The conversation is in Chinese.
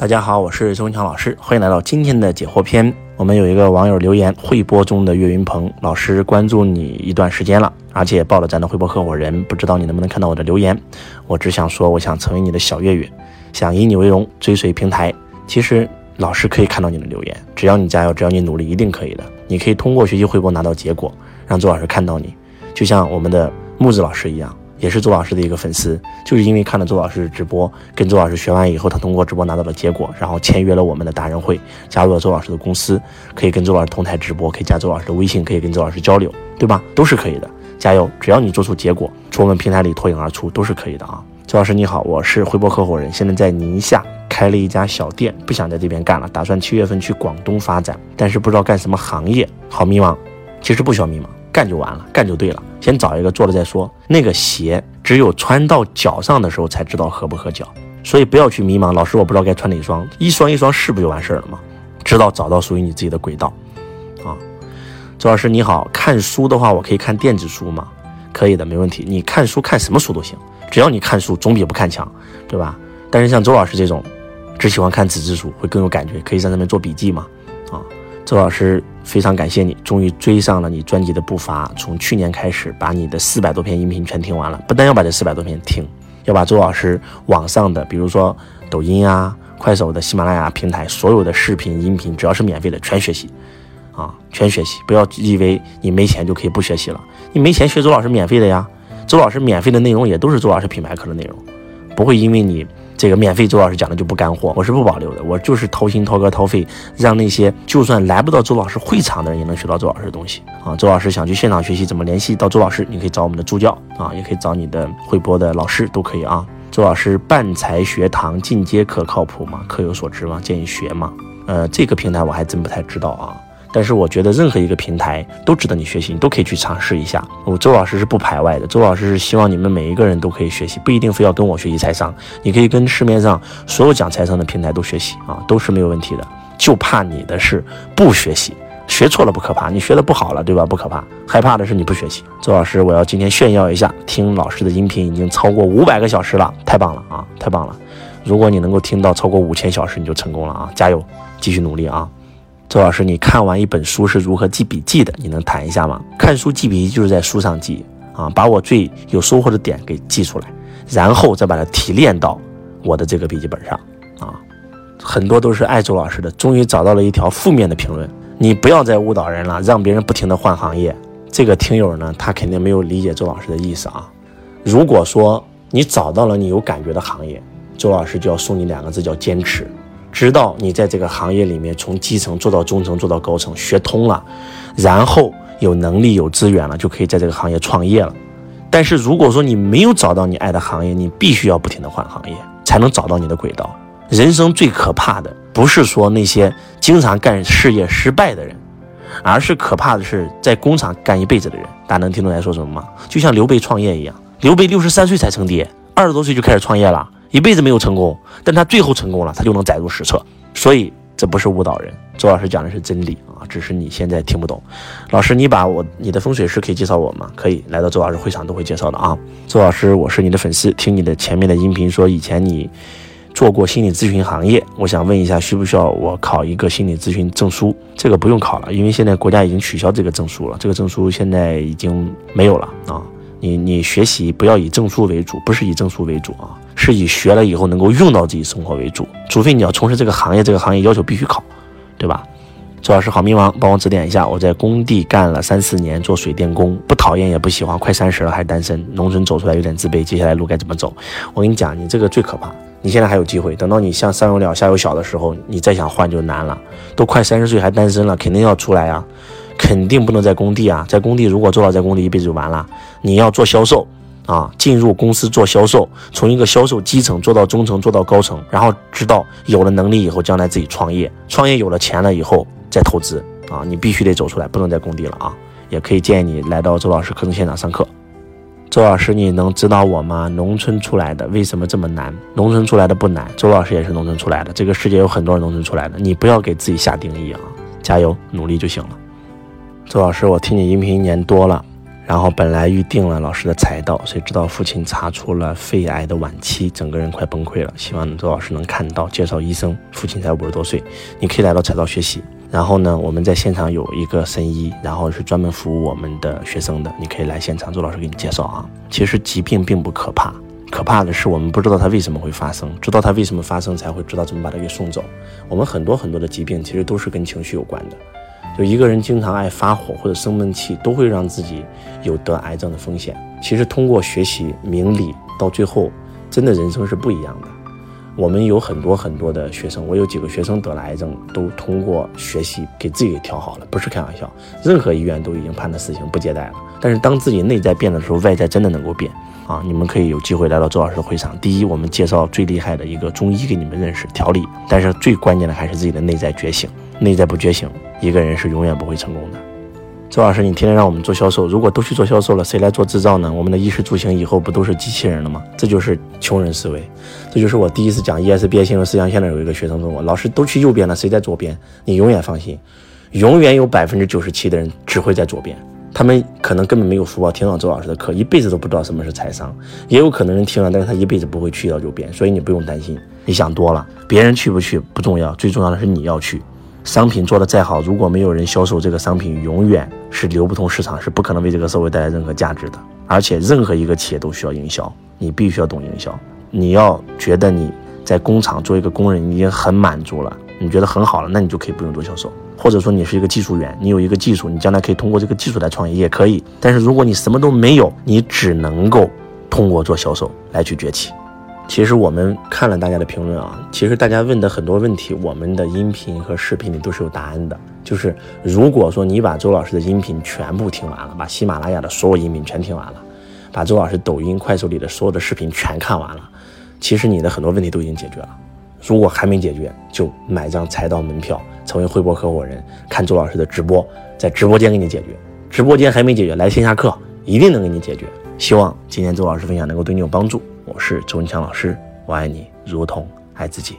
大家好，我是周文强老师，欢迎来到今天的解惑篇。我们有一个网友留言，汇播中的岳云鹏老师关注你一段时间了，而且报了咱的汇播合伙人，不知道你能不能看到我的留言？我只想说，我想成为你的小岳岳，想以你为荣，追随平台。其实老师可以看到你的留言，只要你加油，只要你努力，一定可以的。你可以通过学习汇播拿到结果，让周老师看到你，就像我们的木子老师一样。也是周老师的一个粉丝，就是因为看了周老师直播，跟周老师学完以后，他通过直播拿到了结果，然后签约了我们的达人会，加入了周老师的公司，可以跟周老师同台直播，可以加周老师的微信，可以跟周老师交流，对吧？都是可以的，加油！只要你做出结果，从我们平台里脱颖而出，都是可以的啊！周老师你好，我是辉博合伙人，现在在宁夏开了一家小店，不想在这边干了，打算七月份去广东发展，但是不知道干什么行业，好迷茫。其实不需要迷茫。干就完了，干就对了。先找一个做了再说。那个鞋只有穿到脚上的时候才知道合不合脚，所以不要去迷茫。老师，我不知道该穿哪双，一双一双试不就完事儿了吗？直到找到属于你自己的轨道啊。周老师你好，看书的话我可以看电子书吗？可以的，没问题。你看书看什么书都行，只要你看书总比不看强，对吧？但是像周老师这种，只喜欢看纸质书会更有感觉，可以在上面做笔记嘛？周老师非常感谢你，终于追上了你专辑的步伐。从去年开始，把你的四百多篇音频全听完了。不但要把这四百多篇听，要把周老师网上的，比如说抖音啊、快手的、喜马拉雅平台所有的视频、音频，只要是免费的，全学习啊，全学习。不要以为你没钱就可以不学习了，你没钱学周老师免费的呀。周老师免费的内容也都是周老师品牌课的内容，不会因为你。这个免费周老师讲的就不干货，我是不保留的，我就是掏心掏肝掏肺，让那些就算来不到周老师会场的人也能学到周老师的东西啊！周老师想去现场学习，怎么联系到周老师？你可以找我们的助教啊，也可以找你的会播的老师，都可以啊。周老师半财学堂进阶课靠谱吗？课有所值吗？建议学吗？呃，这个平台我还真不太知道啊。但是我觉得任何一个平台都值得你学习，你都可以去尝试一下。我周老师是不排外的，周老师是希望你们每一个人都可以学习，不一定非要跟我学习财商，你可以跟市面上所有讲财商的平台都学习啊，都是没有问题的。就怕你的是不学习，学错了不可怕，你学的不好了，对吧？不可怕，害怕的是你不学习。周老师，我要今天炫耀一下，听老师的音频已经超过五百个小时了，太棒了啊，太棒了！如果你能够听到超过五千小时，你就成功了啊，加油，继续努力啊！周老师，你看完一本书是如何记笔记的？你能谈一下吗？看书记笔记就是在书上记啊，把我最有收获的点给记出来，然后再把它提炼到我的这个笔记本上啊。很多都是爱周老师的，终于找到了一条负面的评论。你不要再误导人了，让别人不停的换行业。这个听友呢，他肯定没有理解周老师的意思啊。如果说你找到了你有感觉的行业，周老师就要送你两个字，叫坚持。直到你在这个行业里面从基层做到中层，做到高层，学通了，然后有能力有资源了，就可以在这个行业创业了。但是如果说你没有找到你爱的行业，你必须要不停的换行业，才能找到你的轨道。人生最可怕的不是说那些经常干事业失败的人，而是可怕的是在工厂干一辈子的人。大家能听懂在说什么吗？就像刘备创业一样，刘备六十三岁才称帝，二十多岁就开始创业了。一辈子没有成功，但他最后成功了，他就能载入史册。所以这不是误导人，周老师讲的是真理啊，只是你现在听不懂。老师，你把我你的风水师可以介绍我吗？可以，来到周老师会场都会介绍的啊。周老师，我是你的粉丝，听你的前面的音频说以前你做过心理咨询行业，我想问一下，需不需要我考一个心理咨询证书？这个不用考了，因为现在国家已经取消这个证书了，这个证书现在已经没有了啊。你你学习不要以证书为主，不是以证书为主啊。是以学了以后能够用到自己生活为主，除非你要从事这个行业，这个行业要求必须考，对吧？周老师好迷茫，帮我指点一下。我在工地干了三四年，做水电工，不讨厌也不喜欢，快三十了还单身，农村走出来有点自卑，接下来路该怎么走？我跟你讲，你这个最可怕。你现在还有机会，等到你像上有老下有小的时候，你再想换就难了。都快三十岁还单身了，肯定要出来啊，肯定不能在工地啊，在工地如果做到在工地一辈子就完了。你要做销售。啊，进入公司做销售，从一个销售基层做到中层，做到高层，然后直到有了能力以后，将来自己创业，创业有了钱了以后再投资啊，你必须得走出来，不能在工地了啊。也可以建议你来到周老师课程现场上课。周老师，你能指导我吗？农村出来的为什么这么难？农村出来的不难，周老师也是农村出来的，这个世界有很多人农村出来的，你不要给自己下定义啊，加油努力就行了。周老师，我听你音频一年多了。然后本来预定了老师的财道，谁知道父亲查出了肺癌的晚期，整个人快崩溃了。希望周老师能看到，介绍医生。父亲才五十多岁，你可以来到财道学习。然后呢，我们在现场有一个神医，然后是专门服务我们的学生的，你可以来现场，周老师给你介绍啊。其实疾病并不可怕，可怕的是我们不知道它为什么会发生，知道它为什么发生，才会知道怎么把它给送走。我们很多很多的疾病其实都是跟情绪有关的。就一个人经常爱发火或者生闷气，都会让自己有得癌症的风险。其实通过学习明理，到最后，真的人生是不一样的。我们有很多很多的学生，我有几个学生得了癌症，都通过学习给自己给调好了，不是开玩笑。任何医院都已经判的死刑，不接待了。但是当自己内在变的时候，外在真的能够变啊！你们可以有机会来到周老师的会场。第一，我们介绍最厉害的一个中医给你们认识调理，但是最关键的还是自己的内在觉醒。内在不觉醒，一个人是永远不会成功的。周老师，你天天让我们做销售，如果都去做销售了，谁来做制造呢？我们的衣食住行以后不都是机器人了吗？这就是穷人思维。这就是我第一次讲 ESBI 新闻思想线的有一个学生问我：“老师都去右边了，谁在左边？”你永远放心，永远有百分之九十七的人只会在左边。他们可能根本没有福报听到周老师的课，一辈子都不知道什么是财商。也有可能人听了，但是他一辈子不会去到右边。所以你不用担心，你想多了。别人去不去不重要，最重要的是你要去。商品做的再好，如果没有人销售这个商品，永远是流不通市场，是不可能为这个社会带来任何价值的。而且，任何一个企业都需要营销，你必须要懂营销。你要觉得你在工厂做一个工人，已经很满足了，你觉得很好了，那你就可以不用做销售。或者说，你是一个技术员，你有一个技术，你将来可以通过这个技术来创业，也可以。但是，如果你什么都没有，你只能够通过做销售来去崛起。其实我们看了大家的评论啊，其实大家问的很多问题，我们的音频和视频里都是有答案的。就是如果说你把周老师的音频全部听完了，把喜马拉雅的所有音频全听完了，把周老师抖音、快手里的所有的视频全看完了，其实你的很多问题都已经解决了。如果还没解决，就买张财道门票，成为汇博合伙人，看周老师的直播，在直播间给你解决。直播间还没解决，来线下课一定能给你解决。希望今天周老师分享能够对你有帮助。我是周文强老师，我爱你如同爱自己。